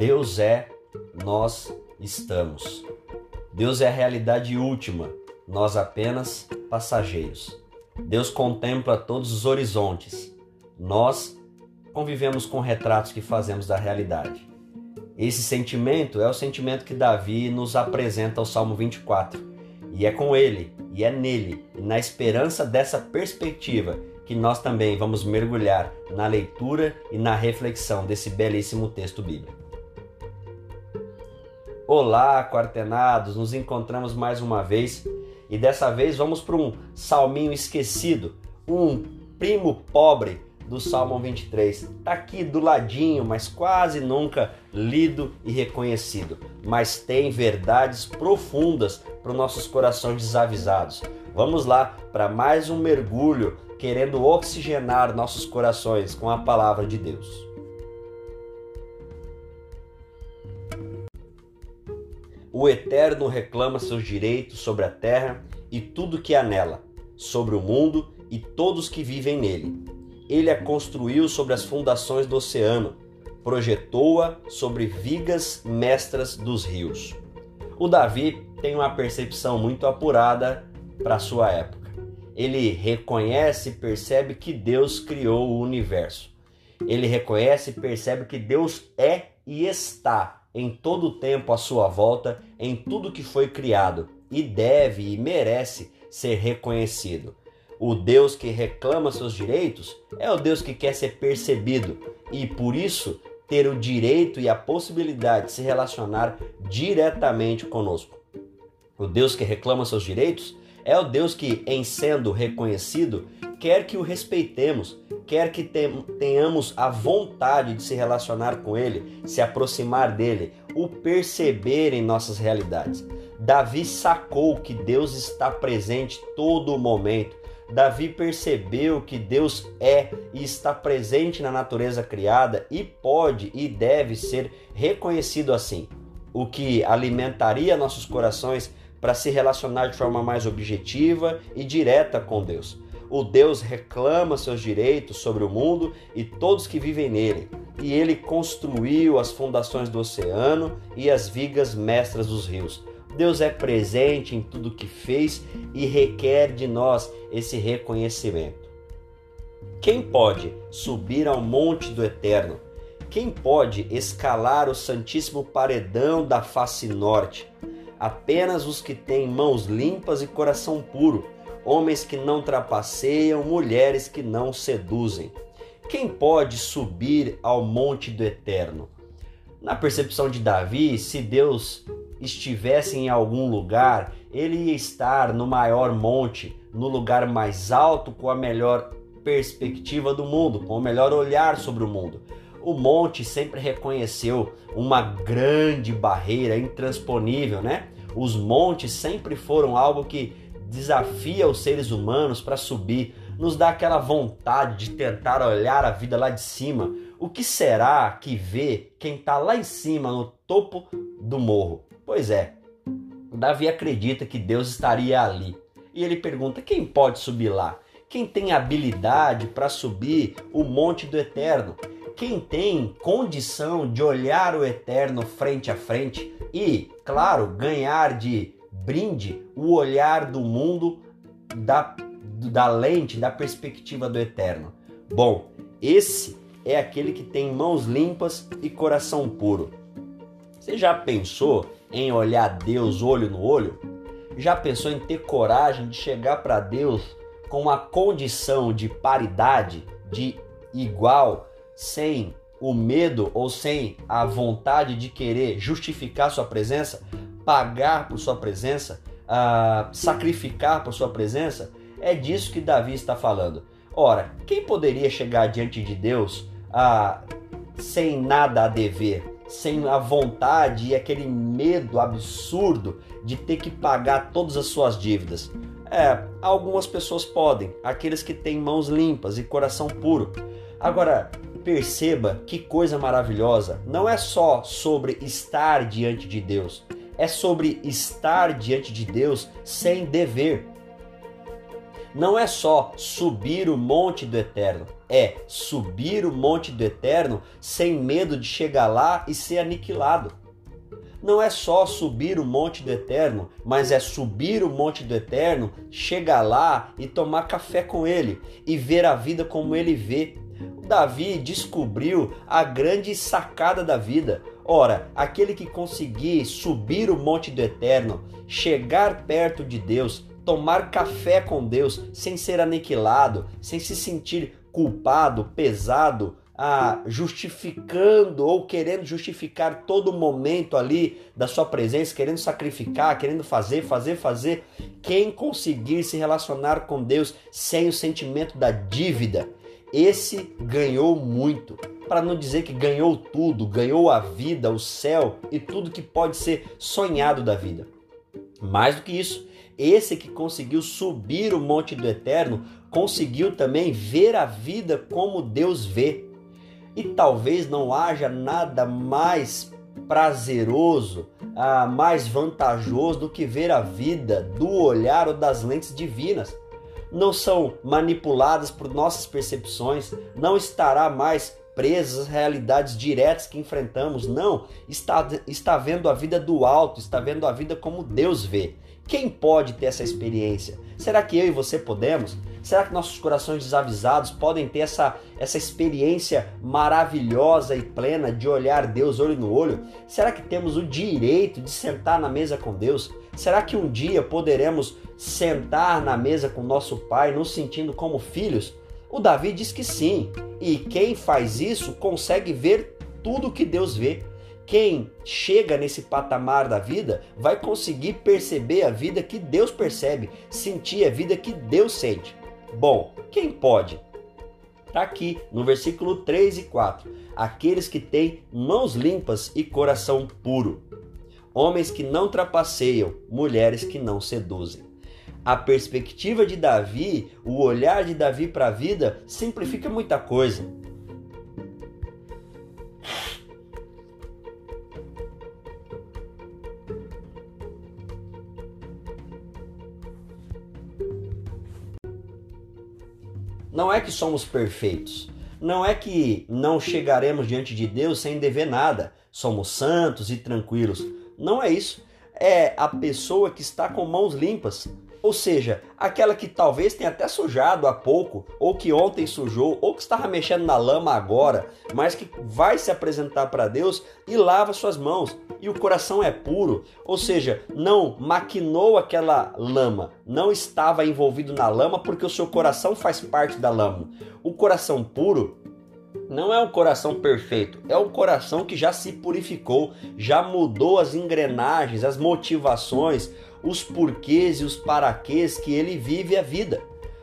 Deus é, nós estamos. Deus é a realidade última, nós apenas passageiros. Deus contempla todos os horizontes, nós convivemos com retratos que fazemos da realidade. Esse sentimento é o sentimento que Davi nos apresenta ao Salmo 24. E é com ele, e é nele, e na esperança dessa perspectiva, que nós também vamos mergulhar na leitura e na reflexão desse belíssimo texto bíblico. Olá, quartenados! Nos encontramos mais uma vez e dessa vez vamos para um salminho esquecido, um primo pobre do Salmo 23. Está aqui do ladinho, mas quase nunca lido e reconhecido. Mas tem verdades profundas para os nossos corações desavisados. Vamos lá para mais um mergulho querendo oxigenar nossos corações com a palavra de Deus. O Eterno reclama seus direitos sobre a terra e tudo que há nela, sobre o mundo e todos que vivem nele. Ele a construiu sobre as fundações do oceano, projetou-a sobre vigas mestras dos rios. O Davi tem uma percepção muito apurada para sua época ele reconhece e percebe que Deus criou o universo. Ele reconhece e percebe que Deus é e está em todo o tempo à sua volta, em tudo que foi criado, e deve e merece ser reconhecido. O Deus que reclama seus direitos é o Deus que quer ser percebido e, por isso, ter o direito e a possibilidade de se relacionar diretamente conosco. O Deus que reclama seus direitos é o Deus que, em sendo reconhecido, quer que o respeitemos, quer que tenhamos a vontade de se relacionar com Ele, se aproximar dele, o perceber em nossas realidades. Davi sacou que Deus está presente todo o momento. Davi percebeu que Deus é e está presente na natureza criada e pode e deve ser reconhecido assim. O que alimentaria nossos corações para se relacionar de forma mais objetiva e direta com Deus. O Deus reclama seus direitos sobre o mundo e todos que vivem nele, e ele construiu as fundações do oceano e as vigas mestras dos rios. Deus é presente em tudo que fez e requer de nós esse reconhecimento. Quem pode subir ao monte do Eterno? Quem pode escalar o santíssimo paredão da face norte? apenas os que têm mãos limpas e coração puro, homens que não trapaceiam, mulheres que não seduzem. Quem pode subir ao monte do Eterno? Na percepção de Davi, se Deus estivesse em algum lugar, ele ia estar no maior monte, no lugar mais alto, com a melhor perspectiva do mundo, com o melhor olhar sobre o mundo. O monte sempre reconheceu uma grande barreira intransponível, né? Os montes sempre foram algo que desafia os seres humanos para subir, nos dá aquela vontade de tentar olhar a vida lá de cima. O que será que vê quem está lá em cima, no topo do morro? Pois é, Davi acredita que Deus estaria ali. E ele pergunta: quem pode subir lá? Quem tem habilidade para subir o monte do eterno? quem tem condição de olhar o eterno frente a frente e, claro, ganhar de brinde o olhar do mundo da, da lente, da perspectiva do eterno. Bom, esse é aquele que tem mãos limpas e coração puro. Você já pensou em olhar Deus olho no olho? Já pensou em ter coragem de chegar para Deus com a condição de paridade, de igual, sem o medo ou sem a vontade de querer justificar sua presença, pagar por sua presença, uh, sacrificar por sua presença, é disso que Davi está falando. Ora, quem poderia chegar diante de Deus uh, sem nada a dever, sem a vontade e aquele medo absurdo de ter que pagar todas as suas dívidas? É, algumas pessoas podem, aqueles que têm mãos limpas e coração puro. Agora, perceba que coisa maravilhosa. Não é só sobre estar diante de Deus, é sobre estar diante de Deus sem dever. Não é só subir o monte do eterno, é subir o monte do eterno sem medo de chegar lá e ser aniquilado. Não é só subir o monte do eterno, mas é subir o monte do eterno, chegar lá e tomar café com ele e ver a vida como ele vê. Davi descobriu a grande sacada da vida. Ora, aquele que conseguir subir o monte do eterno, chegar perto de Deus, tomar café com Deus sem ser aniquilado, sem se sentir culpado, pesado, ah, justificando ou querendo justificar todo momento ali da sua presença, querendo sacrificar, querendo fazer, fazer, fazer. Quem conseguir se relacionar com Deus sem o sentimento da dívida, esse ganhou muito. Para não dizer que ganhou tudo, ganhou a vida, o céu e tudo que pode ser sonhado da vida. Mais do que isso, esse que conseguiu subir o monte do eterno conseguiu também ver a vida como Deus vê. E talvez não haja nada mais prazeroso, ah, mais vantajoso do que ver a vida do olhar ou das lentes divinas. Não são manipuladas por nossas percepções, não estará mais presas às realidades diretas que enfrentamos, não. Está, está vendo a vida do alto, está vendo a vida como Deus vê. Quem pode ter essa experiência? Será que eu e você podemos? Será que nossos corações desavisados podem ter essa, essa experiência maravilhosa e plena de olhar Deus olho no olho? Será que temos o direito de sentar na mesa com Deus? Será que um dia poderemos sentar na mesa com nosso Pai, nos sentindo como filhos? O Davi diz que sim, e quem faz isso consegue ver tudo que Deus vê. Quem chega nesse patamar da vida vai conseguir perceber a vida que Deus percebe, sentir a vida que Deus sente. Bom, quem pode? Está aqui no versículo 3 e 4. Aqueles que têm mãos limpas e coração puro. Homens que não trapaceiam, mulheres que não seduzem. A perspectiva de Davi, o olhar de Davi para a vida, simplifica muita coisa. Não é que somos perfeitos. Não é que não chegaremos diante de Deus sem dever nada. Somos santos e tranquilos. Não é isso. É a pessoa que está com mãos limpas, ou seja, aquela que talvez tenha até sujado há pouco, ou que ontem sujou, ou que estava mexendo na lama agora, mas que vai se apresentar para Deus e lava suas mãos. E o coração é puro, ou seja, não maquinou aquela lama, não estava envolvido na lama porque o seu coração faz parte da lama. O coração puro não é um coração perfeito, é um coração que já se purificou, já mudou as engrenagens, as motivações, os porquês e os paraquês que ele vive a vida.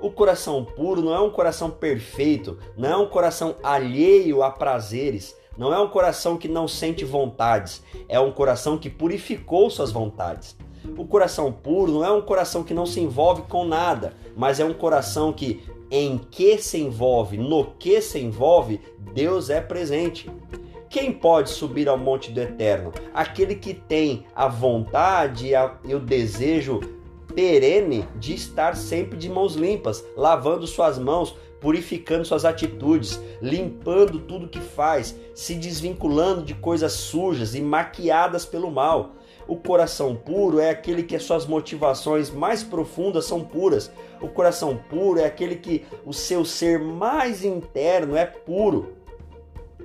O coração puro não é um coração perfeito, não é um coração alheio a prazeres, não é um coração que não sente vontades, é um coração que purificou suas vontades. O coração puro não é um coração que não se envolve com nada, mas é um coração que, em que se envolve, no que se envolve, Deus é presente. Quem pode subir ao monte do Eterno? Aquele que tem a vontade e o desejo perene de estar sempre de mãos limpas, lavando suas mãos, purificando suas atitudes, limpando tudo que faz, se desvinculando de coisas sujas e maquiadas pelo mal. O coração puro é aquele que as suas motivações mais profundas são puras. O coração puro é aquele que o seu ser mais interno é puro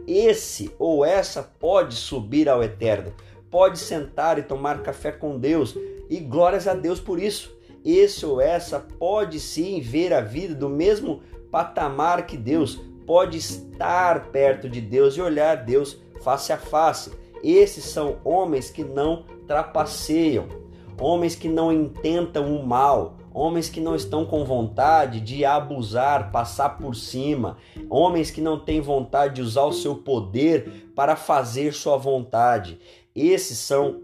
esse ou essa pode subir ao eterno, pode sentar e tomar café com Deus, e glórias a Deus por isso. Esse ou essa pode sim ver a vida do mesmo patamar que Deus, pode estar perto de Deus e olhar Deus face a face. Esses são homens que não trapaceiam, homens que não intentam o mal, homens que não estão com vontade de abusar, passar por cima, homens que não têm vontade de usar o seu poder para fazer sua vontade. Esses são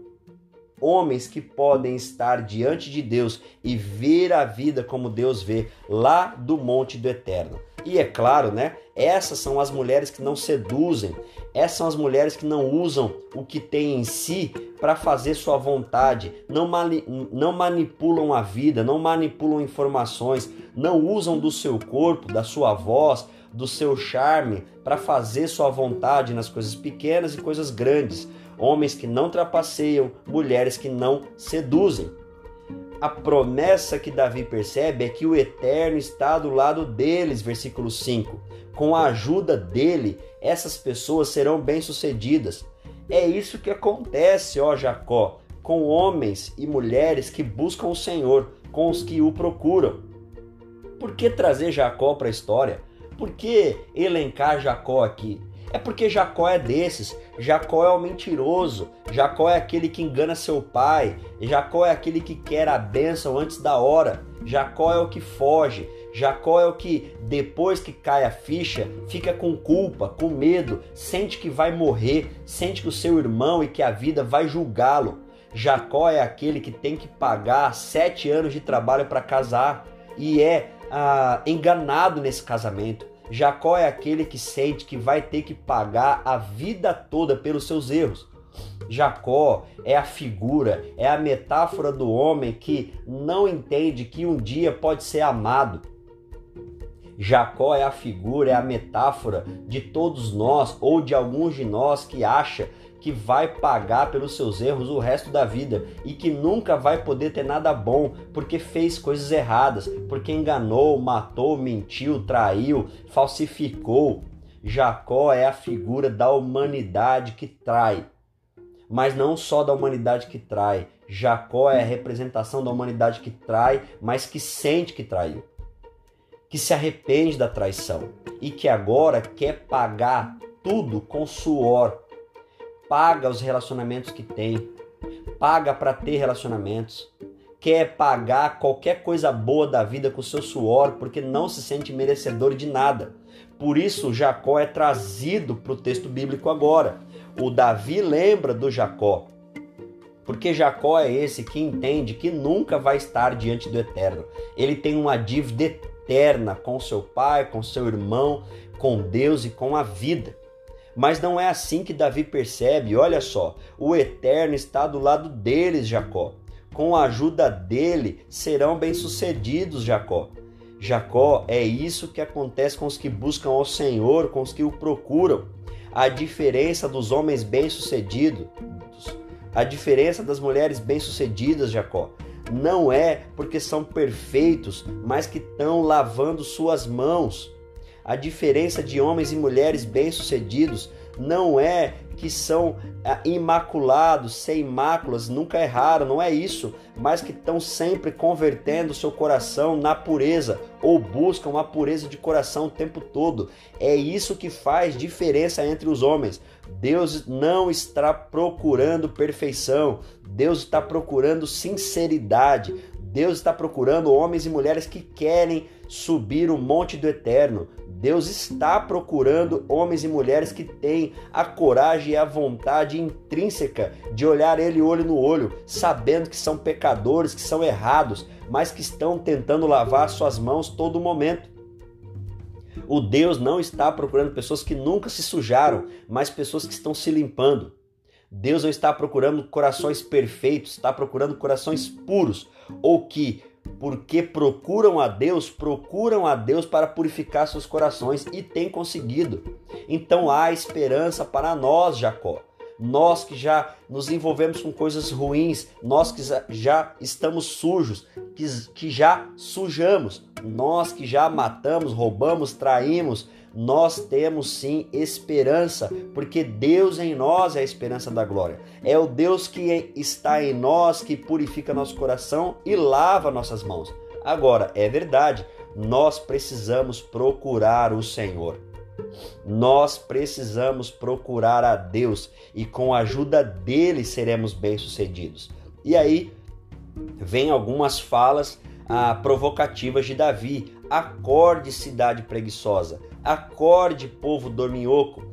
homens que podem estar diante de Deus e ver a vida como Deus vê lá do monte do eterno. E é claro, né? Essas são as mulheres que não seduzem, essas são as mulheres que não usam o que tem em si para fazer sua vontade, não, mani não manipulam a vida, não manipulam informações, não usam do seu corpo, da sua voz, do seu charme para fazer sua vontade nas coisas pequenas e coisas grandes. Homens que não trapaceiam, mulheres que não seduzem a promessa que Davi percebe é que o Eterno está do lado deles, versículo 5. Com a ajuda dele, essas pessoas serão bem-sucedidas. É isso que acontece, ó Jacó, com homens e mulheres que buscam o Senhor, com os que o procuram. Por que trazer Jacó para a história? Por que elencar Jacó aqui? É porque Jacó é desses. Jacó é o mentiroso. Jacó é aquele que engana seu pai. Jacó é aquele que quer a bênção antes da hora. Jacó é o que foge. Jacó é o que, depois que cai a ficha, fica com culpa, com medo, sente que vai morrer, sente que o seu irmão e que a vida vai julgá-lo. Jacó é aquele que tem que pagar sete anos de trabalho para casar e é ah, enganado nesse casamento. Jacó é aquele que sente que vai ter que pagar a vida toda pelos seus erros. Jacó é a figura, é a metáfora do homem que não entende que um dia pode ser amado. Jacó é a figura, é a metáfora de todos nós ou de alguns de nós que acha que vai pagar pelos seus erros o resto da vida e que nunca vai poder ter nada bom porque fez coisas erradas, porque enganou, matou, mentiu, traiu, falsificou. Jacó é a figura da humanidade que trai. Mas não só da humanidade que trai. Jacó é a representação da humanidade que trai, mas que sente que traiu. Que se arrepende da traição e que agora quer pagar tudo com suor, paga os relacionamentos que tem, paga para ter relacionamentos, quer pagar qualquer coisa boa da vida com seu suor porque não se sente merecedor de nada. Por isso, Jacó é trazido para o texto bíblico agora. O Davi lembra do Jacó, porque Jacó é esse que entende que nunca vai estar diante do eterno. Ele tem uma dívida eterna com seu pai, com seu irmão, com Deus e com a vida. Mas não é assim que Davi percebe. Olha só, o Eterno está do lado deles, Jacó. Com a ajuda dele serão bem-sucedidos, Jacó. Jacó, é isso que acontece com os que buscam ao Senhor, com os que o procuram. A diferença dos homens bem-sucedidos, a diferença das mulheres bem-sucedidas, Jacó, não é porque são perfeitos, mas que estão lavando suas mãos a diferença de homens e mulheres bem-sucedidos não é que são ah, imaculados, sem máculas, nunca erraram, não é isso, mas que estão sempre convertendo seu coração na pureza ou buscam a pureza de coração o tempo todo. É isso que faz diferença entre os homens. Deus não está procurando perfeição, Deus está procurando sinceridade. Deus está procurando homens e mulheres que querem subir o monte do eterno. Deus está procurando homens e mulheres que têm a coragem e a vontade intrínseca de olhar Ele olho no olho, sabendo que são pecadores, que são errados, mas que estão tentando lavar suas mãos todo momento. O Deus não está procurando pessoas que nunca se sujaram, mas pessoas que estão se limpando. Deus não está procurando corações perfeitos, está procurando corações puros ou que porque procuram a Deus, procuram a Deus para purificar seus corações e tem conseguido. Então há esperança para nós, Jacó. Nós que já nos envolvemos com coisas ruins, nós que já estamos sujos, que, que já sujamos, nós que já matamos, roubamos, traímos, nós temos sim esperança, porque Deus em nós é a esperança da glória. É o Deus que está em nós que purifica nosso coração e lava nossas mãos. Agora, é verdade, nós precisamos procurar o Senhor. Nós precisamos procurar a Deus e com a ajuda dele seremos bem-sucedidos. E aí vem algumas falas ah, provocativas de Davi. Acorde, cidade preguiçosa. Acorde, povo dorminhoco.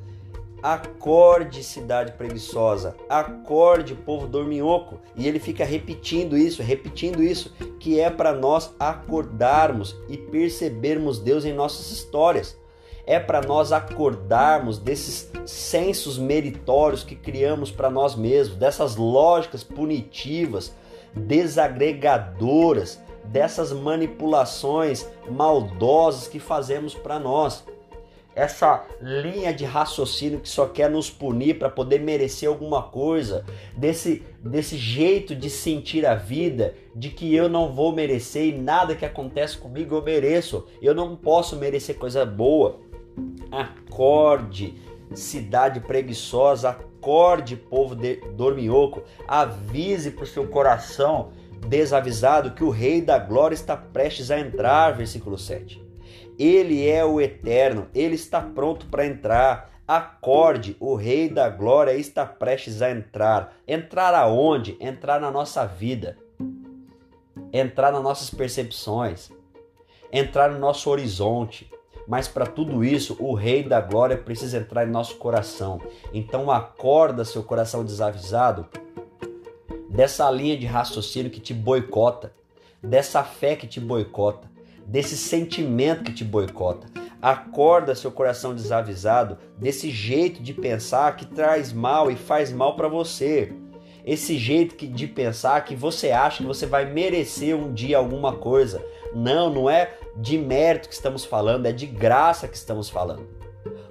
Acorde, cidade preguiçosa. Acorde, povo dorminhoco. E ele fica repetindo isso, repetindo isso, que é para nós acordarmos e percebermos Deus em nossas histórias. É para nós acordarmos desses sensos meritórios que criamos para nós mesmos, dessas lógicas punitivas, desagregadoras, dessas manipulações maldosas que fazemos para nós essa linha de raciocínio que só quer nos punir para poder merecer alguma coisa, desse, desse jeito de sentir a vida, de que eu não vou merecer e nada que acontece comigo eu mereço, eu não posso merecer coisa boa. Acorde, cidade preguiçosa, acorde, povo de dorminhoco, avise para o seu coração desavisado que o Rei da Glória está prestes a entrar, versículo 7. Ele é o eterno, ele está pronto para entrar. Acorde, o Rei da Glória está prestes a entrar. Entrar aonde? Entrar na nossa vida. Entrar nas nossas percepções. Entrar no nosso horizonte. Mas para tudo isso, o Rei da Glória precisa entrar em nosso coração. Então acorda seu coração desavisado dessa linha de raciocínio que te boicota, dessa fé que te boicota desse sentimento que te boicota. Acorda seu coração desavisado desse jeito de pensar que traz mal e faz mal para você. Esse jeito de pensar que você acha que você vai merecer um dia alguma coisa. Não, não é de mérito que estamos falando, é de graça que estamos falando.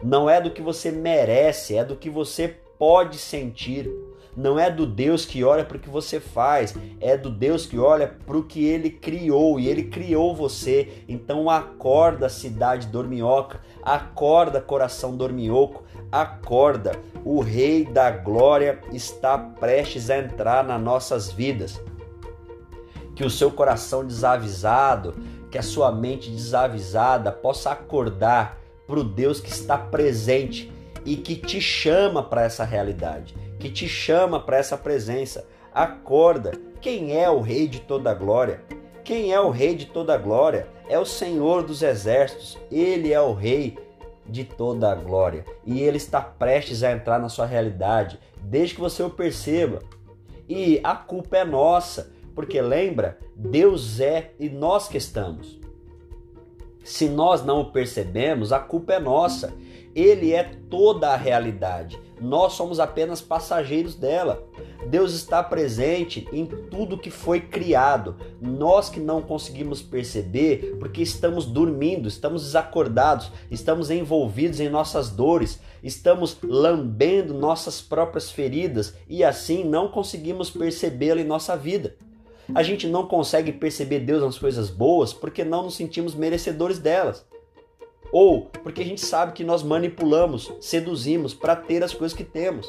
Não é do que você merece, é do que você pode sentir não é do Deus que olha para o que você faz, é do Deus que olha para o que ele criou e ele criou você. Então acorda, cidade dorminhoca, acorda, coração dorminhoco, acorda. O Rei da Glória está prestes a entrar nas nossas vidas. Que o seu coração desavisado, que a sua mente desavisada possa acordar para o Deus que está presente e que te chama para essa realidade que te chama para essa presença. Acorda. Quem é o Rei de toda glória? Quem é o Rei de toda glória? É o Senhor dos exércitos. Ele é o Rei de toda a glória. E ele está prestes a entrar na sua realidade, desde que você o perceba. E a culpa é nossa, porque lembra, Deus é e nós que estamos. Se nós não o percebemos, a culpa é nossa. Ele é toda a realidade. Nós somos apenas passageiros dela. Deus está presente em tudo que foi criado. Nós que não conseguimos perceber porque estamos dormindo, estamos desacordados, estamos envolvidos em nossas dores, estamos lambendo nossas próprias feridas e assim não conseguimos percebê-lo em nossa vida. A gente não consegue perceber Deus nas coisas boas porque não nos sentimos merecedores delas ou porque a gente sabe que nós manipulamos, seduzimos para ter as coisas que temos.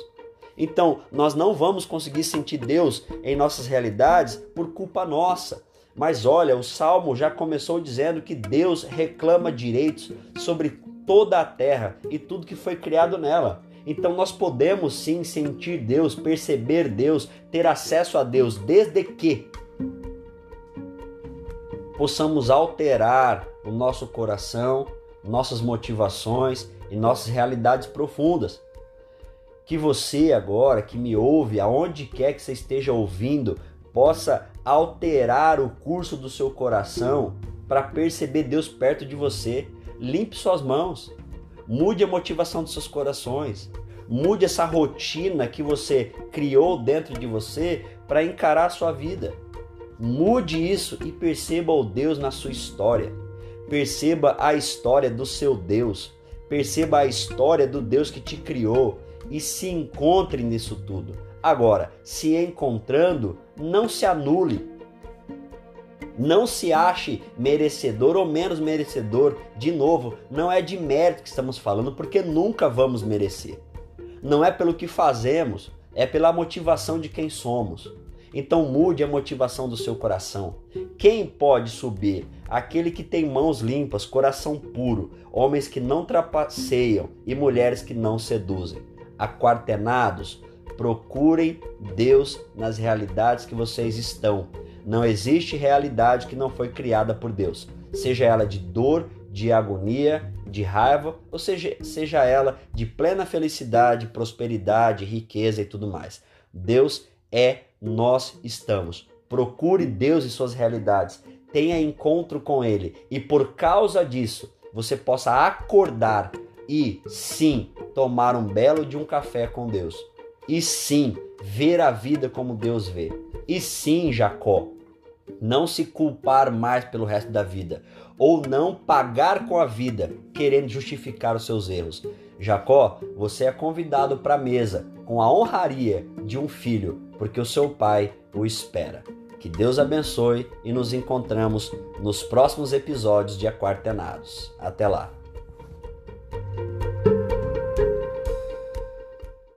Então, nós não vamos conseguir sentir Deus em nossas realidades por culpa nossa. Mas olha, o salmo já começou dizendo que Deus reclama direitos sobre toda a terra e tudo que foi criado nela. Então nós podemos sim sentir Deus, perceber Deus, ter acesso a Deus, desde que possamos alterar o nosso coração, nossas motivações e nossas realidades profundas. Que você agora que me ouve, aonde quer que você esteja ouvindo, possa alterar o curso do seu coração para perceber Deus perto de você. Limpe suas mãos. Mude a motivação dos seus corações. Mude essa rotina que você criou dentro de você para encarar a sua vida. Mude isso e perceba o Deus na sua história. Perceba a história do seu Deus. Perceba a história do Deus que te criou e se encontre nisso tudo. Agora, se encontrando, não se anule. Não se ache merecedor ou menos merecedor. De novo, não é de mérito que estamos falando, porque nunca vamos merecer. Não é pelo que fazemos, é pela motivação de quem somos. Então mude a motivação do seu coração. Quem pode subir? Aquele que tem mãos limpas, coração puro, homens que não trapaceiam e mulheres que não seduzem. Aquartenados, procurem Deus nas realidades que vocês estão. Não existe realidade que não foi criada por Deus, seja ela de dor, de agonia, de raiva, ou seja, seja ela de plena felicidade, prosperidade, riqueza e tudo mais. Deus é, nós estamos. Procure Deus e suas realidades, tenha encontro com Ele. E por causa disso você possa acordar e sim tomar um belo de um café com Deus. E sim ver a vida como Deus vê. E sim Jacó não se culpar mais pelo resto da vida. Ou não pagar com a vida querendo justificar os seus erros. Jacó, você é convidado para a mesa com a honraria de um filho, porque o seu pai o espera. Que Deus abençoe e nos encontramos nos próximos episódios de Aquartenados. Até lá!